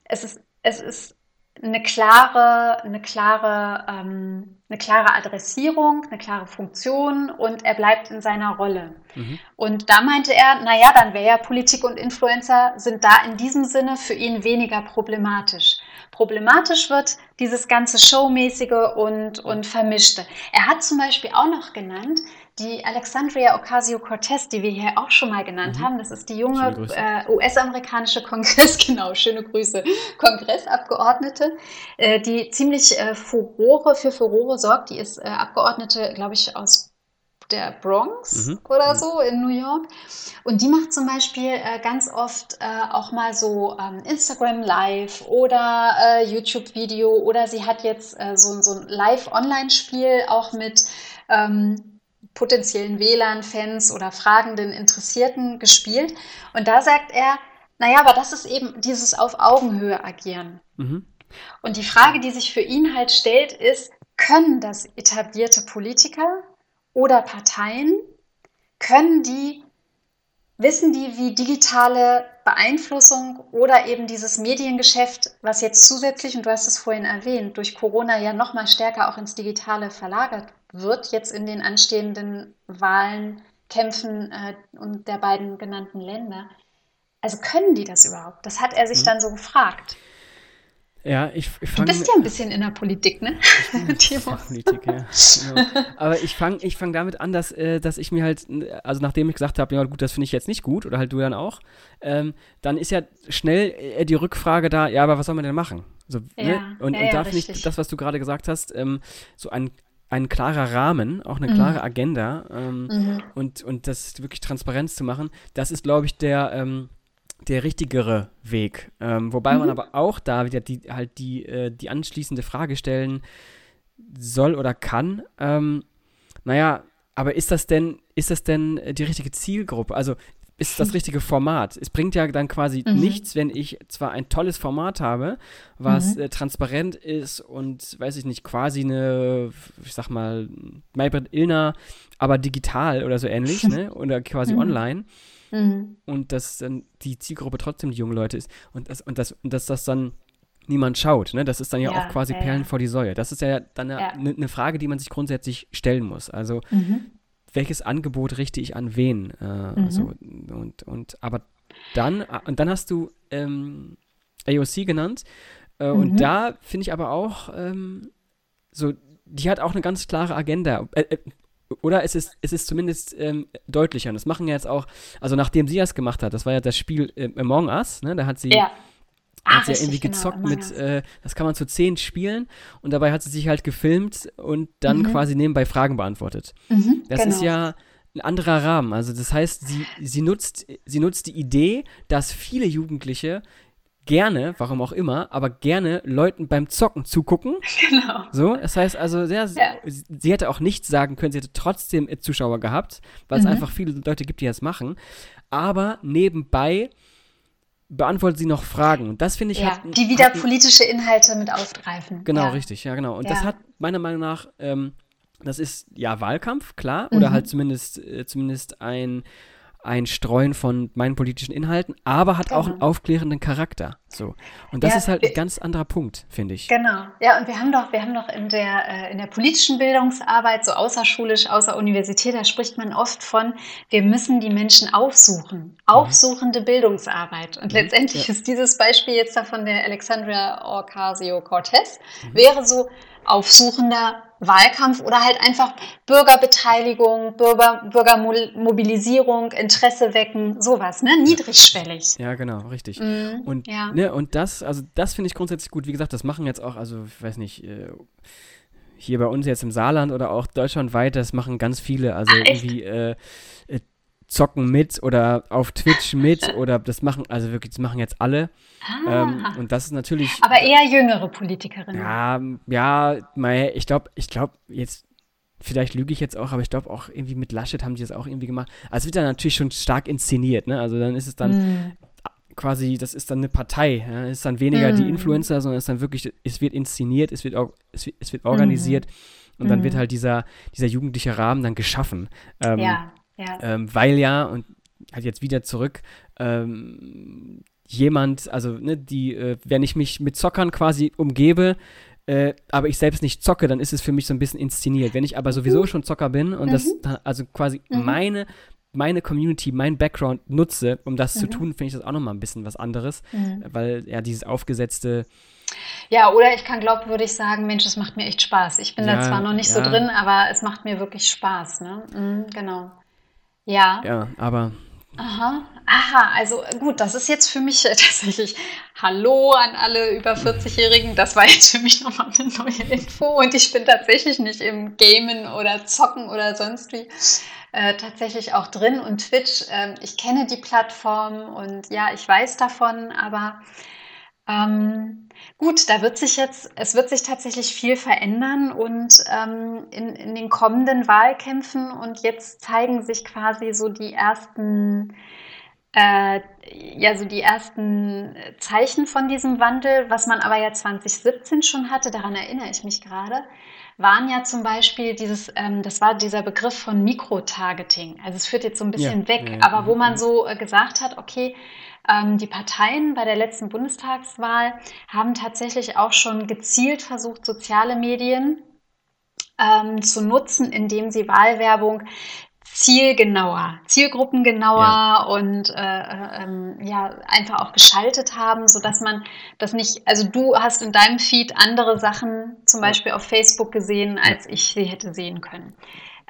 es ist, es ist eine klare, eine klare, ähm, eine klare Adressierung, eine klare Funktion und er bleibt in seiner Rolle. Mhm. Und da meinte er, naja, dann wäre ja Politik und Influencer sind da in diesem Sinne für ihn weniger problematisch. Problematisch wird dieses ganze Showmäßige und, und Vermischte. Er hat zum Beispiel auch noch genannt, die Alexandria Ocasio-Cortez, die wir hier auch schon mal genannt mhm. haben, das ist die junge äh, US-amerikanische Kongress, genau, schöne Grüße, Kongressabgeordnete, äh, die ziemlich äh, Furore für Furore sorgt. Die ist äh, Abgeordnete, glaube ich, aus der Bronx mhm. oder mhm. so in New York. Und die macht zum Beispiel äh, ganz oft äh, auch mal so ähm, Instagram Live oder äh, YouTube-Video oder sie hat jetzt äh, so, so ein Live-Online-Spiel auch mit ähm, potenziellen WLAN-Fans oder fragenden Interessierten gespielt. Und da sagt er, naja, aber das ist eben dieses auf Augenhöhe agieren. Mhm. Und die Frage, die sich für ihn halt stellt, ist, können das etablierte Politiker oder Parteien, können die, wissen die, wie digitale Beeinflussung oder eben dieses Mediengeschäft, was jetzt zusätzlich, und du hast es vorhin erwähnt, durch Corona ja noch mal stärker auch ins Digitale verlagert wird, jetzt in den anstehenden Wahlen, Kämpfen äh, und der beiden genannten Länder. Also können die das überhaupt? Das hat er sich mhm. dann so gefragt. Ja, ich, ich fang, Du bist ja ein bisschen in der Politik, ne? Timo. Politik, ja. Genau. Aber ich fange ich fang damit an, dass, äh, dass ich mir halt, also nachdem ich gesagt habe, ja gut, das finde ich jetzt nicht gut, oder halt du dann auch, ähm, dann ist ja schnell äh, die Rückfrage da, ja, aber was soll man denn machen? So, ne? ja, ne? Und, ja, und da finde ich das, was du gerade gesagt hast, ähm, so ein, ein klarer Rahmen, auch eine mhm. klare Agenda ähm, mhm. und, und das wirklich Transparenz zu machen, das ist, glaube ich, der ähm, der richtigere Weg. Ähm, wobei mhm. man aber auch da wieder die, halt die, äh, die anschließende Frage stellen soll oder kann. Ähm, naja, aber ist das denn, ist das denn die richtige Zielgruppe? Also ist das richtige Format? Es bringt ja dann quasi mhm. nichts, wenn ich zwar ein tolles Format habe, was mhm. äh, transparent ist und, weiß ich nicht, quasi eine, ich sag mal, Maybrit Illner, aber digital oder so ähnlich, ne? Oder quasi mhm. online. Mhm. Und dass dann die Zielgruppe trotzdem die jungen Leute ist und, das, und, das, und dass das dann niemand schaut. Ne? Das ist dann ja, ja auch quasi ja, Perlen ja. vor die Säue. Das ist ja dann eine, eine, Frage, die man sich grundsätzlich stellen muss. Also, mhm. welches Angebot richte ich an wen? Äh, mhm. so, und, und, aber dann, und dann hast du ähm, AOC genannt. Äh, mhm. Und da finde ich aber auch ähm, so, die hat auch eine ganz klare Agenda. Äh, äh oder es ist, es ist zumindest ähm, deutlicher. Und das machen ja jetzt auch, also nachdem sie das gemacht hat, das war ja das Spiel äh, Among Us, ne? Da hat sie, ja. Ah, hat sie ja irgendwie genau, gezockt mit, äh, das kann man zu zehn spielen und dabei hat sie sich halt gefilmt und dann mhm. quasi nebenbei Fragen beantwortet. Mhm, das genau. ist ja ein anderer Rahmen. Also das heißt, sie, sie, nutzt, sie nutzt die Idee, dass viele Jugendliche gerne, warum auch immer, aber gerne Leuten beim Zocken zugucken. Genau. So, das heißt also, sehr, ja. sie hätte auch nichts sagen können, sie hätte trotzdem Zuschauer gehabt, weil es mhm. einfach viele Leute gibt, die das machen. Aber nebenbei beantwortet sie noch Fragen. Und das finde ich ja, hat, Die wieder hat, politische Inhalte mit aufgreifen. Genau, ja. richtig, ja, genau. Und ja. das hat meiner Meinung nach, ähm, das ist ja Wahlkampf, klar, oder mhm. halt zumindest, äh, zumindest ein ein Streuen von meinen politischen Inhalten, aber hat genau. auch einen genau. aufklärenden Charakter. So. Und das ja, ist halt ein ganz anderer Punkt, finde ich. Genau. Ja, und wir haben doch, wir haben doch in der, äh, in der politischen Bildungsarbeit, so außerschulisch, außer Universität, da spricht man oft von, wir müssen die Menschen aufsuchen. Aufsuchende mhm. Bildungsarbeit. Und mhm. letztendlich ja. ist dieses Beispiel jetzt da von der Alexandria Ocasio-Cortez, mhm. wäre so aufsuchender Wahlkampf oder halt einfach Bürgerbeteiligung, Bürger, Bürgermobilisierung, Interesse wecken, sowas, ne? Niedrigschwellig. Ja, genau, richtig. Mhm, und, ja. ne, und das, also das finde ich grundsätzlich gut. Wie gesagt, das machen jetzt auch, also ich weiß nicht, äh, hier bei uns jetzt im Saarland oder auch deutschlandweit, das machen ganz viele. Also Ach, irgendwie äh, äh, zocken mit oder auf Twitch mit oder das machen, also wirklich, das machen jetzt alle. Ah. Ähm, und das ist natürlich. Aber eher jüngere Politikerinnen. Ja, ja, ich glaube, ich glaube, jetzt, vielleicht lüge ich jetzt auch, aber ich glaube auch irgendwie mit Laschet haben die das auch irgendwie gemacht. Also es wird dann natürlich schon stark inszeniert, ne? Also dann ist es dann mm. quasi, das ist dann eine Partei. Ja? Es ist dann weniger mm. die Influencer, sondern es ist dann wirklich, es wird inszeniert, es wird, es wird, es wird organisiert mm. und dann wird halt dieser, dieser jugendliche Rahmen dann geschaffen. Ähm, ja. Ja. Ähm, weil ja, und halt jetzt wieder zurück, ähm, jemand, also ne, die, äh, wenn ich mich mit Zockern quasi umgebe, äh, aber ich selbst nicht zocke, dann ist es für mich so ein bisschen inszeniert. Wenn ich aber sowieso schon Zocker bin und mhm. das also quasi mhm. meine meine Community, mein Background nutze, um das mhm. zu tun, finde ich das auch nochmal ein bisschen was anderes, mhm. weil ja dieses aufgesetzte ja, oder ich kann glaubwürdig sagen, Mensch, es macht mir echt Spaß. Ich bin ja, da zwar noch nicht ja. so drin, aber es macht mir wirklich Spaß, ne? Mhm, genau. Ja. Ja, aber Aha, aha, also gut, das ist jetzt für mich tatsächlich Hallo an alle über 40-Jährigen. Das war jetzt für mich nochmal eine neue Info und ich bin tatsächlich nicht im Gamen oder Zocken oder sonst wie äh, tatsächlich auch drin und Twitch. Äh, ich kenne die Plattform und ja, ich weiß davon, aber ähm, gut, da wird sich jetzt, es wird sich tatsächlich viel verändern und ähm, in, in den kommenden Wahlkämpfen und jetzt zeigen sich quasi so die ersten, äh, ja, so die ersten Zeichen von diesem Wandel, was man aber ja 2017 schon hatte, daran erinnere ich mich gerade waren ja zum Beispiel dieses, ähm, das war dieser Begriff von Mikrotargeting. Also es führt jetzt so ein bisschen ja, weg, ja, aber wo man so äh, gesagt hat, okay, die Parteien bei der letzten Bundestagswahl haben tatsächlich auch schon gezielt versucht, soziale Medien ähm, zu nutzen, indem sie Wahlwerbung zielgenauer, zielgruppengenauer ja. und äh, äh, ähm, ja einfach auch geschaltet haben, so dass man das nicht, also du hast in deinem Feed andere Sachen zum Beispiel auf Facebook gesehen, als ich sie hätte sehen können.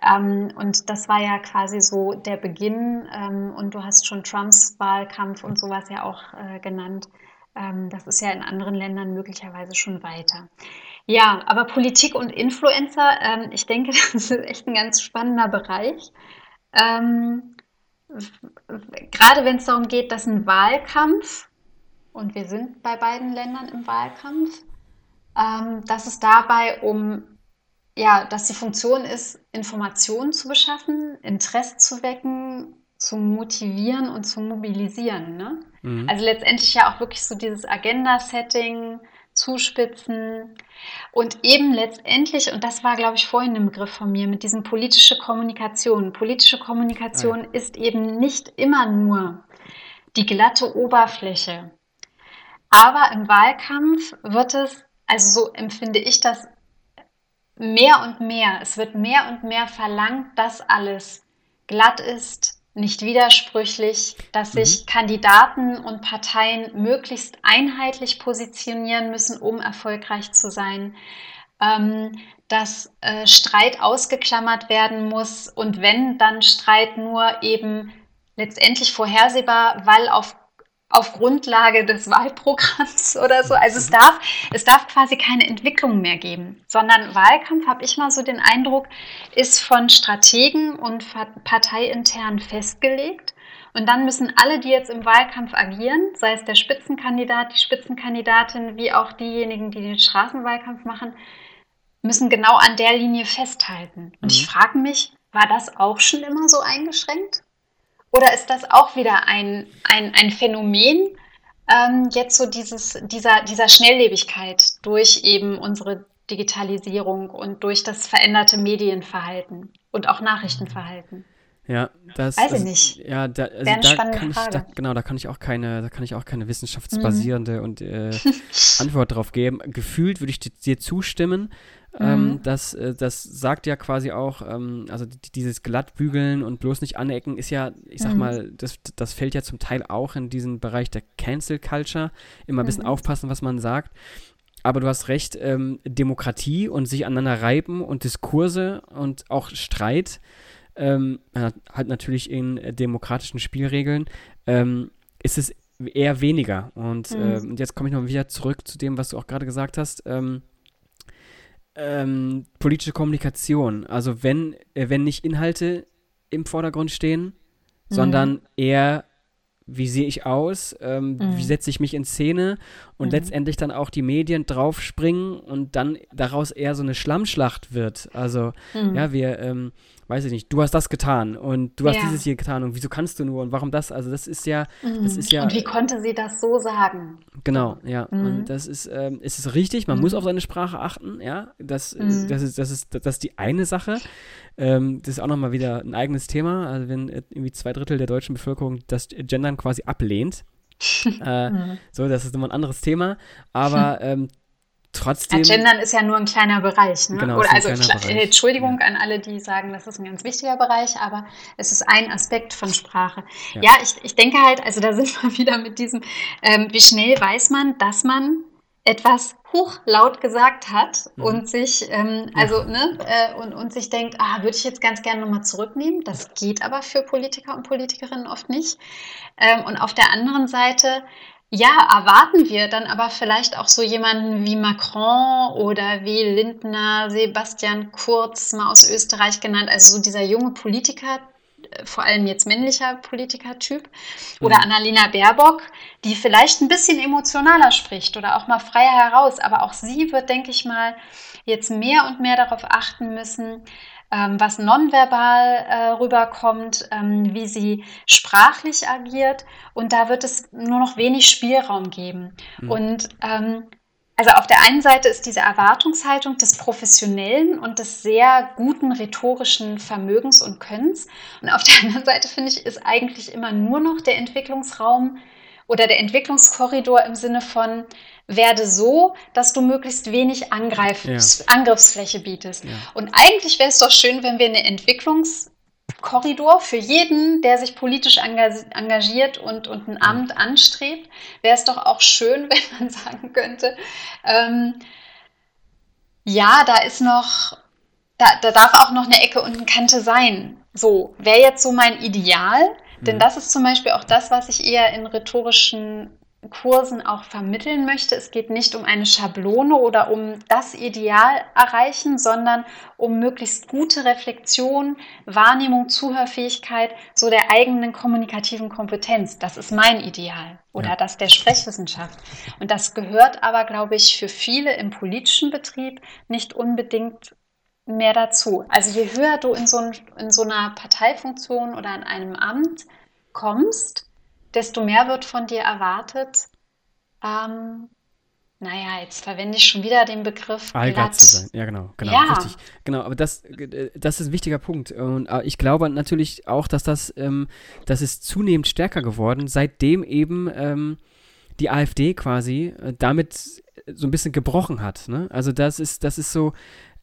Ähm, und das war ja quasi so der Beginn. Ähm, und du hast schon Trumps Wahlkampf und sowas ja auch äh, genannt. Ähm, das ist ja in anderen Ländern möglicherweise schon weiter. Ja, aber Politik und Influencer, ähm, ich denke, das ist echt ein ganz spannender Bereich. Ähm, gerade wenn es darum geht, dass ein Wahlkampf, und wir sind bei beiden Ländern im Wahlkampf, ähm, dass es dabei um ja, dass die Funktion ist, Informationen zu beschaffen, Interesse zu wecken, zu motivieren und zu mobilisieren. Ne? Mhm. Also letztendlich ja auch wirklich so dieses Agenda-Setting, Zuspitzen und eben letztendlich, und das war, glaube ich, vorhin ein Begriff von mir, mit diesem politische Kommunikation. Politische Kommunikation ja. ist eben nicht immer nur die glatte Oberfläche. Aber im Wahlkampf wird es, also so empfinde ich das mehr und mehr, es wird mehr und mehr verlangt, dass alles glatt ist, nicht widersprüchlich, dass mhm. sich Kandidaten und Parteien möglichst einheitlich positionieren müssen, um erfolgreich zu sein, ähm, dass äh, Streit ausgeklammert werden muss und wenn, dann Streit nur eben letztendlich vorhersehbar, weil auf auf Grundlage des Wahlprogramms oder so. Also es darf, es darf quasi keine Entwicklung mehr geben, sondern Wahlkampf, habe ich mal so den Eindruck, ist von Strategen und parteiintern festgelegt. Und dann müssen alle, die jetzt im Wahlkampf agieren, sei es der Spitzenkandidat, die Spitzenkandidatin, wie auch diejenigen, die den Straßenwahlkampf machen, müssen genau an der Linie festhalten. Und mhm. ich frage mich, war das auch schon immer so eingeschränkt? Oder ist das auch wieder ein, ein, ein Phänomen, ähm, jetzt so dieses, dieser, dieser Schnelllebigkeit durch eben unsere Digitalisierung und durch das veränderte Medienverhalten und auch Nachrichtenverhalten? Ja, das weiß ich nicht. Ja, da, also da kann ich, da, genau, da kann ich auch keine, da kann ich auch keine wissenschaftsbasierende mhm. und äh, Antwort drauf geben. Gefühlt würde ich dir zustimmen, ähm, mhm. das, äh, das sagt ja quasi auch, ähm, also dieses Glattbügeln und bloß nicht anecken ist ja, ich sag mhm. mal, das, das fällt ja zum Teil auch in diesen Bereich der Cancel Culture. Immer ein bisschen mhm. aufpassen, was man sagt. Aber du hast recht, ähm, Demokratie und sich aneinander reiben und Diskurse und auch Streit, ähm, halt natürlich in äh, demokratischen Spielregeln, ähm, ist es eher weniger. Und, mhm. äh, jetzt komme ich noch wieder zurück zu dem, was du auch gerade gesagt hast. Ähm, ähm, politische Kommunikation. Also wenn, äh, wenn nicht Inhalte im Vordergrund stehen, mhm. sondern eher, wie sehe ich aus, ähm, mhm. wie setze ich mich in Szene und mhm. letztendlich dann auch die Medien draufspringen und dann daraus eher so eine Schlammschlacht wird. Also, mhm. ja, wir, ähm, weiß ich nicht, du hast das getan und du hast ja. dieses hier getan und wieso kannst du nur und warum das? Also das ist ja, mhm. das ist ja. Und wie konnte sie das so sagen? Genau, ja. Mhm. Und das ist, ähm, ist es richtig, man mhm. muss auf seine Sprache achten, ja. Das, mhm. das, ist, das, ist, das ist die eine Sache. Ähm, das ist auch nochmal wieder ein eigenes Thema. Also wenn irgendwie zwei Drittel der deutschen Bevölkerung das Gendern quasi ablehnt, äh, mhm. So, das ist nochmal ein anderes Thema. Aber ähm, trotzdem. Ja, Gendern ist ja nur ein kleiner Bereich. Ne? Genau, Oder also Bereich. Entschuldigung ja. an alle, die sagen, das ist ein ganz wichtiger Bereich, aber es ist ein Aspekt von Sprache. Ja, ja ich, ich denke halt, also da sind wir wieder mit diesem, ähm, wie schnell weiß man, dass man etwas hochlaut gesagt hat mhm. und sich, ähm, also, ne, äh, und, und sich denkt, ah, würde ich jetzt ganz gerne nochmal zurücknehmen. Das geht aber für Politiker und Politikerinnen oft nicht. Ähm, und auf der anderen Seite ja, erwarten wir dann aber vielleicht auch so jemanden wie Macron oder wie Lindner, Sebastian Kurz, mal aus Österreich genannt, also so dieser junge Politiker, äh, vor allem jetzt männlicher Politikertyp, oder mhm. Annalena Baerbock, die vielleicht ein bisschen emotionaler spricht oder auch mal freier heraus, aber auch sie wird, denke ich mal, jetzt mehr und mehr darauf achten müssen, ähm, was nonverbal äh, rüberkommt, ähm, wie sie sprachlich agiert. Und da wird es nur noch wenig Spielraum geben. Mhm. Und ähm, also auf der einen Seite ist diese Erwartungshaltung des professionellen und des sehr guten rhetorischen Vermögens und Könnens. Und auf der anderen Seite finde ich, ist eigentlich immer nur noch der Entwicklungsraum oder der Entwicklungskorridor im Sinne von, werde so, dass du möglichst wenig Angreif ja. Angriffsfläche bietest. Ja. Und eigentlich wäre es doch schön, wenn wir eine Entwicklungskorridor für jeden, der sich politisch engagiert und, und ein Amt anstrebt, wäre es doch auch schön, wenn man sagen könnte, ähm, ja, da ist noch, da, da darf auch noch eine Ecke und eine Kante sein. So, wäre jetzt so mein Ideal. Denn mhm. das ist zum Beispiel auch das, was ich eher in rhetorischen Kursen auch vermitteln möchte. Es geht nicht um eine Schablone oder um das Ideal erreichen, sondern um möglichst gute Reflexion, Wahrnehmung, Zuhörfähigkeit, so der eigenen kommunikativen Kompetenz. Das ist mein Ideal oder ja. das der Sprechwissenschaft. Und das gehört aber, glaube ich, für viele im politischen Betrieb nicht unbedingt mehr dazu. Also je höher du in so, ein, in so einer Parteifunktion oder in einem Amt kommst, desto mehr wird von dir erwartet. Ähm, naja, jetzt verwende ich schon wieder den Begriff Allglatt zu sein. Ja, genau, genau, ja. richtig. Genau, aber das, äh, das ist ein wichtiger Punkt. Und äh, ich glaube natürlich auch, dass das, ähm, das ist zunehmend stärker geworden, seitdem eben ähm, die AfD quasi äh, damit so ein bisschen gebrochen hat. Ne? Also das ist, das ist so,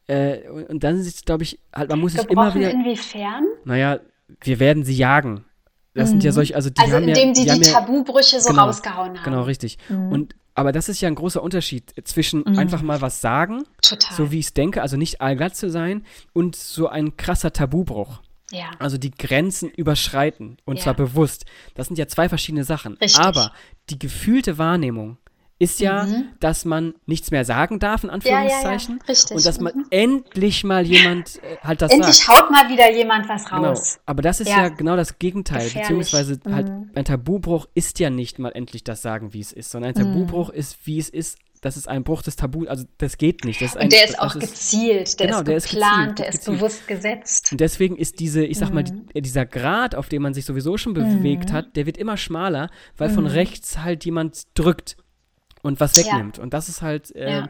äh, und dann ist, glaube ich, halt, man muss sich immer wieder. Inwiefern? Naja, wir werden sie jagen. Das mhm. sind ja mhm. solche, also die also haben indem ja, die die, die Tabubrüche so genau, rausgehauen haben. Genau, richtig. Mhm. Und aber das ist ja ein großer Unterschied zwischen mhm. einfach mal was sagen, Total. so wie ich es denke, also nicht allglatt zu sein, und so ein krasser Tabubruch. Ja. Also die Grenzen überschreiten und ja. zwar bewusst. Das sind ja zwei verschiedene Sachen. Richtig. Aber die gefühlte Wahrnehmung ist ja, mhm. dass man nichts mehr sagen darf, in Anführungszeichen. Ja, ja, ja. Und dass man mhm. endlich mal jemand äh, halt das endlich sagt. haut mal wieder jemand was genau. raus. Genau. Aber das ist ja, genau das Gegenteil. Gefährlich. Beziehungsweise mhm. halt ein Tabubruch ist ja nicht mal endlich das Sagen, wie es ist, sondern ein Tabubruch mhm. ist, wie es ist. Das ist ein Bruch des Tabu, also das geht nicht. Das ist ein, Und der ist auch gezielt, der genau, ist der geplant, ist der ist bewusst gesetzt. Und deswegen ist diese, ich sag mal, die, mhm. dieser Grad, auf dem man sich sowieso schon bewegt hat, der wird immer schmaler, weil von rechts halt jemand drückt und was wegnimmt. Ja. Und das ist halt, äh, ja.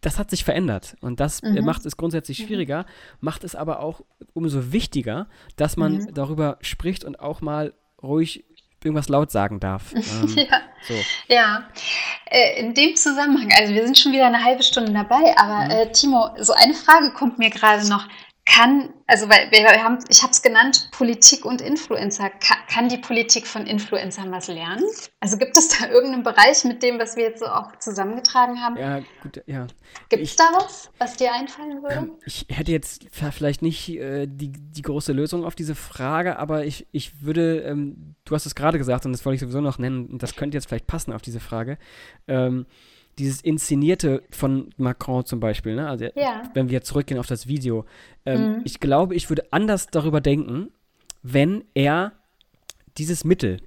das hat sich verändert. Und das äh, mhm. macht es grundsätzlich mhm. schwieriger, macht es aber auch umso wichtiger, dass man mhm. darüber spricht und auch mal ruhig irgendwas laut sagen darf. Ähm, ja, so. ja. Äh, in dem Zusammenhang, also wir sind schon wieder eine halbe Stunde dabei, aber mhm. äh, Timo, so eine Frage kommt mir gerade noch kann, also weil wir haben, ich habe es genannt, Politik und Influencer. Kann, kann, die Politik von Influencern was lernen? Also gibt es da irgendeinen Bereich mit dem, was wir jetzt so auch zusammengetragen haben? Ja, gut, ja. Gibt es da was, was dir einfallen würde? Ähm, ich hätte jetzt vielleicht nicht äh, die, die große Lösung auf diese Frage, aber ich, ich würde, ähm, du hast es gerade gesagt und das wollte ich sowieso noch nennen, und das könnte jetzt vielleicht passen auf diese Frage. Ähm, dieses Inszenierte von Macron zum Beispiel, ne? also ja. wenn wir zurückgehen auf das Video, ähm, mhm. ich glaube, ich würde anders darüber denken, wenn er dieses Mittel,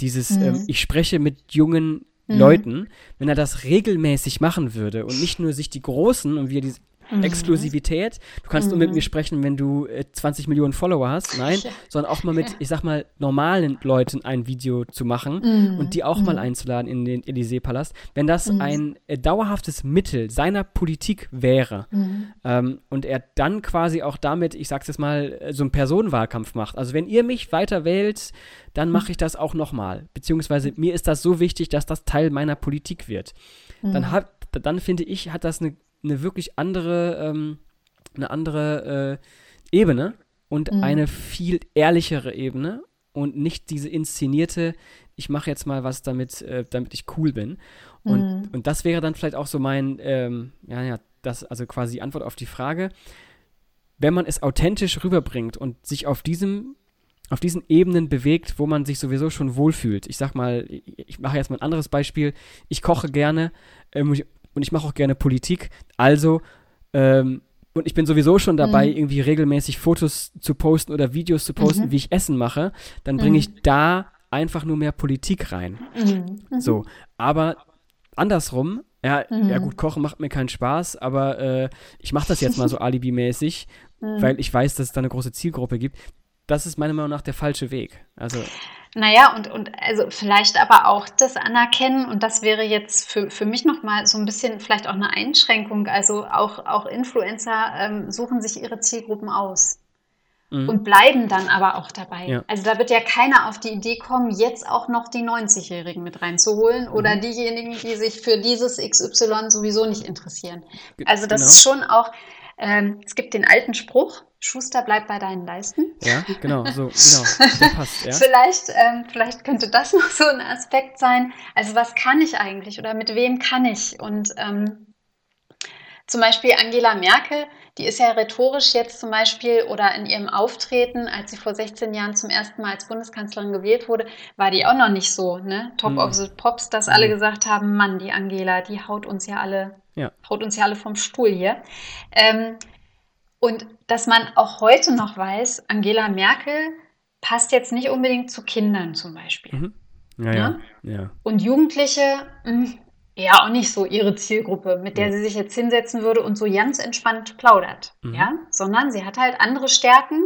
dieses mhm. ähm, ich spreche mit jungen mhm. Leuten, wenn er das regelmäßig machen würde und nicht nur sich die Großen und wir die mhm. Exklusivität. Du kannst mhm. nur mit mir sprechen, wenn du äh, 20 Millionen Follower hast. Nein, ja. sondern auch mal mit, ich sag mal, normalen Leuten ein Video zu machen mhm. und die auch mal mhm. einzuladen in den Élysée-Palast. Wenn das mhm. ein äh, dauerhaftes Mittel seiner Politik wäre mhm. ähm, und er dann quasi auch damit, ich sag's jetzt mal, äh, so einen Personenwahlkampf macht. Also wenn ihr mich weiter wählt, dann mache ich das auch nochmal. Beziehungsweise mir ist das so wichtig, dass das Teil meiner Politik wird. Dann, hat, dann finde ich, hat das eine eine wirklich andere, ähm, eine andere äh, Ebene und mhm. eine viel ehrlichere Ebene und nicht diese inszenierte, ich mache jetzt mal was, damit, äh, damit ich cool bin. Und, mhm. und das wäre dann vielleicht auch so mein, ähm, ja, ja, das, also quasi die Antwort auf die Frage, wenn man es authentisch rüberbringt und sich auf diesem auf diesen Ebenen bewegt, wo man sich sowieso schon wohlfühlt. Ich sag mal, ich mache jetzt mal ein anderes Beispiel. Ich koche gerne ähm, und ich mache auch gerne Politik. Also, ähm, und ich bin sowieso schon dabei, mhm. irgendwie regelmäßig Fotos zu posten oder Videos zu posten, mhm. wie ich Essen mache. Dann bringe mhm. ich da einfach nur mehr Politik rein. Mhm. Mhm. So, aber andersrum, ja, ja gut, Kochen macht mir keinen Spaß, aber äh, ich mache das jetzt mal so alibimäßig, weil ich weiß, dass es da eine große Zielgruppe gibt. Das ist meiner Meinung nach der falsche Weg. Also naja, und, und also vielleicht aber auch das Anerkennen, und das wäre jetzt für, für mich nochmal so ein bisschen vielleicht auch eine Einschränkung. Also auch, auch Influencer ähm, suchen sich ihre Zielgruppen aus. Mhm. Und bleiben dann aber auch dabei. Ja. Also da wird ja keiner auf die Idee kommen, jetzt auch noch die 90-Jährigen mit reinzuholen mhm. oder diejenigen, die sich für dieses XY sowieso nicht interessieren. Also das genau. ist schon auch, ähm, es gibt den alten Spruch, Schuster bleibt bei deinen Leisten. Ja, genau, so, genau. Passt, ja. vielleicht, ähm, vielleicht könnte das noch so ein Aspekt sein. Also, was kann ich eigentlich oder mit wem kann ich? Und ähm, zum Beispiel Angela Merkel, die ist ja rhetorisch jetzt zum Beispiel oder in ihrem Auftreten, als sie vor 16 Jahren zum ersten Mal als Bundeskanzlerin gewählt wurde, war die auch noch nicht so, ne? Top mhm. of the Pops, dass alle mhm. gesagt haben, Mann, die Angela, die haut uns ja alle, ja. haut uns ja alle vom Stuhl hier. Ähm, und dass man auch heute noch weiß, Angela Merkel passt jetzt nicht unbedingt zu Kindern zum Beispiel. Mhm. Ja, ja, ne? ja, Und Jugendliche, mh, hm, ja, auch nicht so ihre Zielgruppe, mit der ja. sie sich jetzt hinsetzen würde und so ganz entspannt plaudert. Mhm. Ja, sondern sie hat halt andere Stärken.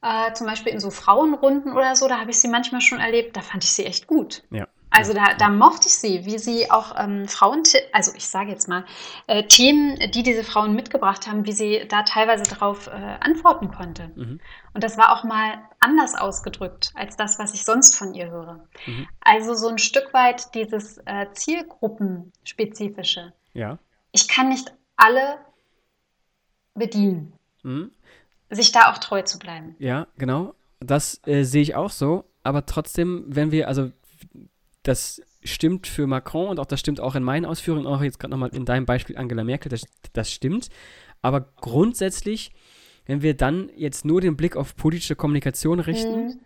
Äh, zum Beispiel in so Frauenrunden oder so, da habe ich sie manchmal schon erlebt, da fand ich sie echt gut. Ja. Also da, da mochte ich sie, wie sie auch ähm, Frauen, also ich sage jetzt mal, äh, Themen, die diese Frauen mitgebracht haben, wie sie da teilweise darauf äh, antworten konnte. Mhm. Und das war auch mal anders ausgedrückt als das, was ich sonst von ihr höre. Mhm. Also so ein Stück weit dieses äh, Zielgruppenspezifische. Ja. Ich kann nicht alle bedienen. Mhm. Sich da auch treu zu bleiben. Ja, genau. Das äh, sehe ich auch so. Aber trotzdem, wenn wir, also das stimmt für Macron und auch das stimmt auch in meinen Ausführungen, auch jetzt gerade nochmal in deinem Beispiel Angela Merkel, das, das stimmt. Aber grundsätzlich, wenn wir dann jetzt nur den Blick auf politische Kommunikation richten, mhm.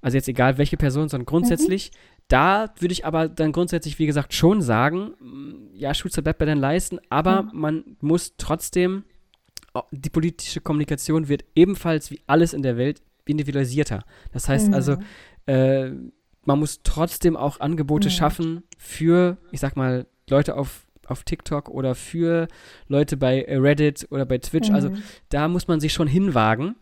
also jetzt egal welche Person, sondern grundsätzlich, mhm. da würde ich aber dann grundsätzlich, wie gesagt, schon sagen, mm, ja, Schutzer bleibt bei den Leisten, aber mhm. man muss trotzdem, die politische Kommunikation wird ebenfalls wie alles in der Welt individualisierter. Das heißt also, mhm. äh, man muss trotzdem auch Angebote mhm. schaffen für, ich sag mal, Leute auf, auf TikTok oder für Leute bei Reddit oder bei Twitch. Also mhm. Also da muss man sich schon hinwagen.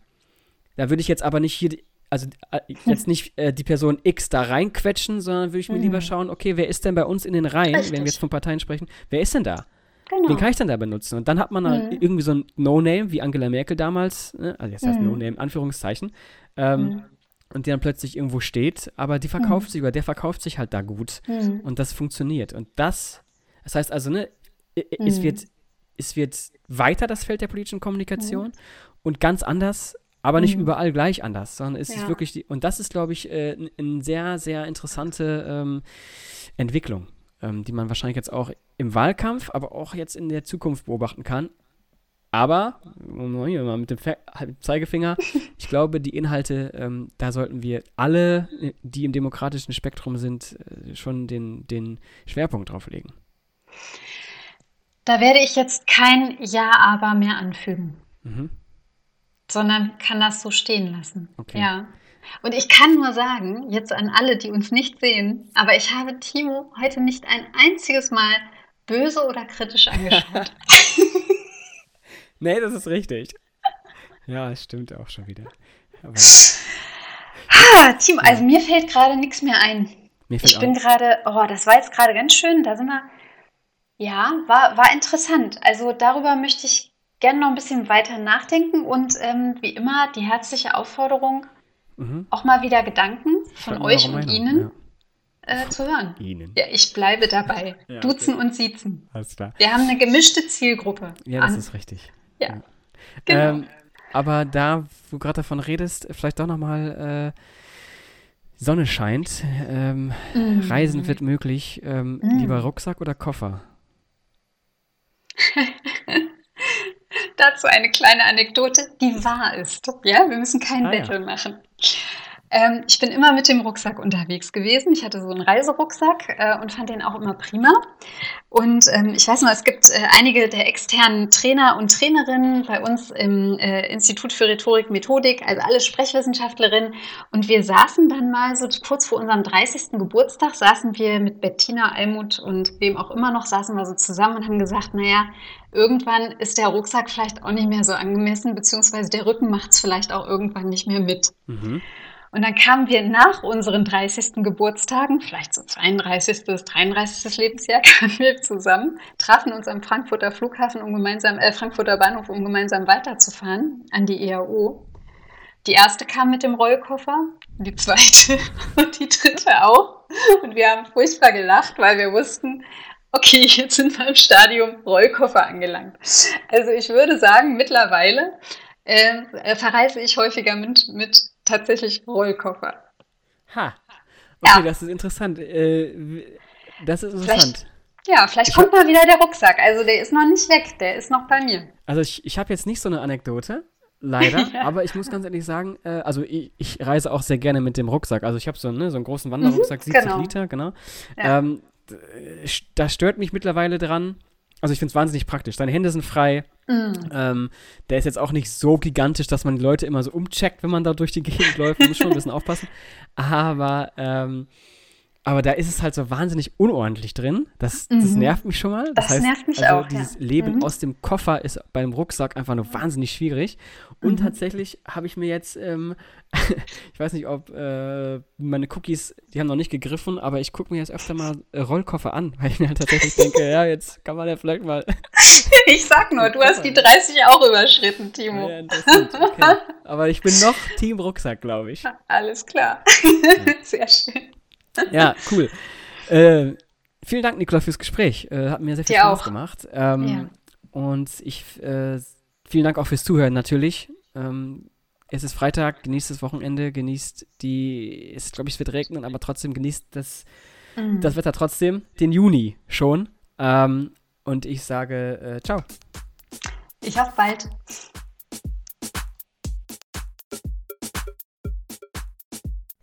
Da würde ich jetzt aber nicht hier, also äh, jetzt nicht äh, die Person X da reinquetschen, sondern würde ich mir mhm. lieber schauen, okay, wer ist denn bei uns in den Reihen, Richtig. wenn wir jetzt von Parteien sprechen, wer ist denn da? Genau. Den kann ich dann da benutzen. Und dann hat man mhm. irgendwie so ein No-Name, wie Angela Merkel damals, ne? also jetzt heißt mhm. No-Name, Anführungszeichen, ähm, mhm und die dann plötzlich irgendwo steht, aber die verkauft mhm. sich oder der verkauft sich halt da gut mhm. und das funktioniert. Und das, das heißt also, ne, mhm. es, wird, es wird weiter das Feld der politischen Kommunikation mhm. und ganz anders, aber nicht mhm. überall gleich anders, sondern es ja. ist wirklich die, und das ist, glaube ich, äh, eine sehr, sehr interessante ähm, Entwicklung, ähm, die man wahrscheinlich jetzt auch im Wahlkampf, aber auch jetzt in der Zukunft beobachten kann. Aber, mal mit dem Zeigefinger, ich glaube, die Inhalte, ähm, da sollten wir alle, die im demokratischen Spektrum sind, äh, schon den, den Schwerpunkt drauf legen. Da werde ich jetzt kein Ja-Aber mehr anfügen, mhm. sondern kann das so stehen lassen. Okay. Ja. Und ich kann nur sagen, jetzt an alle, die uns nicht sehen, aber ich habe Timo heute nicht ein einziges Mal böse oder kritisch angeschaut. nee, das ist richtig. Ja, stimmt auch schon wieder. Aber, ah, Team, ja. also mir fällt gerade nichts mehr ein. ich bin gerade, oh, das war jetzt gerade ganz schön. Da sind wir, ja, war, war interessant. Also darüber möchte ich gerne noch ein bisschen weiter nachdenken und ähm, wie immer die herzliche Aufforderung, mhm. auch mal wieder Gedanken von euch und Meinung, Ihnen ja. äh, zu hören. Ihnen. Ja, ich bleibe dabei. ja, Duzen okay. und Siezen. Alles klar. Wir haben eine gemischte Zielgruppe. Ja, das an. ist richtig. Ja. Genau. Ähm, aber da, wo du gerade davon redest, vielleicht doch nochmal äh, Sonne scheint, ähm, mm. Reisen wird möglich. Ähm, mm. Lieber Rucksack oder Koffer? Dazu eine kleine Anekdote, die wahr ist. Ja, wir müssen kein ah, Battle ja. machen. Ähm, ich bin immer mit dem Rucksack unterwegs gewesen. Ich hatte so einen Reiserucksack äh, und fand den auch immer prima. Und ähm, ich weiß noch, es gibt äh, einige der externen Trainer und Trainerinnen bei uns im äh, Institut für Rhetorik Methodik, also alle Sprechwissenschaftlerinnen. Und wir saßen dann mal so kurz vor unserem 30. Geburtstag, saßen wir mit Bettina Almut und wem auch immer noch, saßen wir so zusammen und haben gesagt, naja, irgendwann ist der Rucksack vielleicht auch nicht mehr so angemessen, beziehungsweise der Rücken macht es vielleicht auch irgendwann nicht mehr mit. Mhm. Und dann kamen wir nach unseren 30. Geburtstagen, vielleicht so 32. bis 33. Lebensjahr, kamen wir zusammen, trafen uns am Frankfurter Flughafen, um gemeinsam, äh, Frankfurter Bahnhof, um gemeinsam weiterzufahren an die EAO. Die erste kam mit dem Rollkoffer, die zweite und die dritte auch. Und wir haben furchtbar gelacht, weil wir wussten, okay, jetzt sind wir im Stadium Rollkoffer angelangt. Also ich würde sagen, mittlerweile äh, verreise ich häufiger mit, mit tatsächlich Rollkoffer. Ha. Okay, ja. das ist interessant. Äh, das ist interessant. Vielleicht, ja, vielleicht ich kommt mal wieder der Rucksack. Also der ist noch nicht weg, der ist noch bei mir. Also ich, ich habe jetzt nicht so eine Anekdote, leider, ja. aber ich muss ganz ehrlich sagen, äh, also ich, ich, reise auch sehr gerne mit dem Rucksack. Also ich habe so, ne, so einen großen Wanderrucksack, mhm, 70 genau. Liter, genau. Ja. Ähm, das stört mich mittlerweile dran, also ich finde es wahnsinnig praktisch. Deine Hände sind frei. Mm. Ähm, der ist jetzt auch nicht so gigantisch, dass man die Leute immer so umcheckt, wenn man da durch die Gegend läuft. Man muss schon ein bisschen aufpassen. Aber ähm, aber da ist es halt so wahnsinnig unordentlich drin. Das, mhm. das nervt mich schon mal. Das, das heißt, nervt mich also auch. Dieses ja. Leben mhm. aus dem Koffer ist beim Rucksack einfach nur wahnsinnig schwierig. Und mhm. tatsächlich habe ich mir jetzt, ähm, ich weiß nicht, ob äh, meine Cookies, die haben noch nicht gegriffen, aber ich gucke mir jetzt öfter mal äh, Rollkoffer an, weil ich mir halt tatsächlich denke, ja, jetzt kann man ja vielleicht mal. ich sag nur, du hast die 30 auch überschritten, Timo. Ja. Okay. Aber ich bin noch Team Rucksack, glaube ich. Alles klar. Sehr schön. Ja, cool. Äh, vielen Dank, Nikola, fürs Gespräch. Äh, hat mir sehr viel Dir Spaß auch. gemacht. Ähm, ja. Und ich, äh, vielen Dank auch fürs Zuhören natürlich. Ähm, es ist Freitag, genießt das Wochenende, genießt die, es glaube ich, es wird regnen, aber trotzdem genießt das, mhm. das Wetter trotzdem, den Juni schon. Ähm, und ich sage äh, ciao. Ich hoffe bald.